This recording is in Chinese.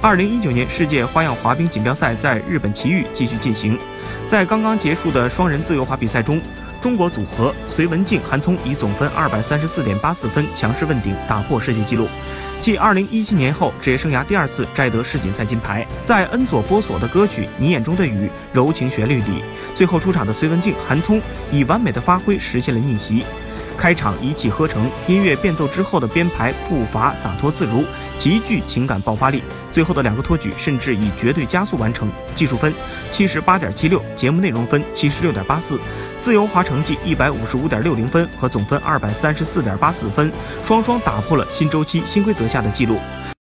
二零一九年世界花样滑冰锦标赛在日本埼玉继续进行，在刚刚结束的双人自由滑比赛中，中国组合隋文静、韩聪以总分二百三十四点八四分强势问鼎，打破世界纪录，继二零一七年后职业生涯第二次摘得世锦赛金牌。在恩佐波索的歌曲《你眼中的雨》柔情旋律里，最后出场的隋文静、韩聪以完美的发挥实现了逆袭。开场一气呵成，音乐变奏之后的编排步伐洒脱自如，极具情感爆发力。最后的两个托举甚至以绝对加速完成。技术分七十八点七六，节目内容分七十六点八四，自由滑成绩一百五十五点六零分和总分二百三十四点八四分，双双打破了新周期新规则下的记录。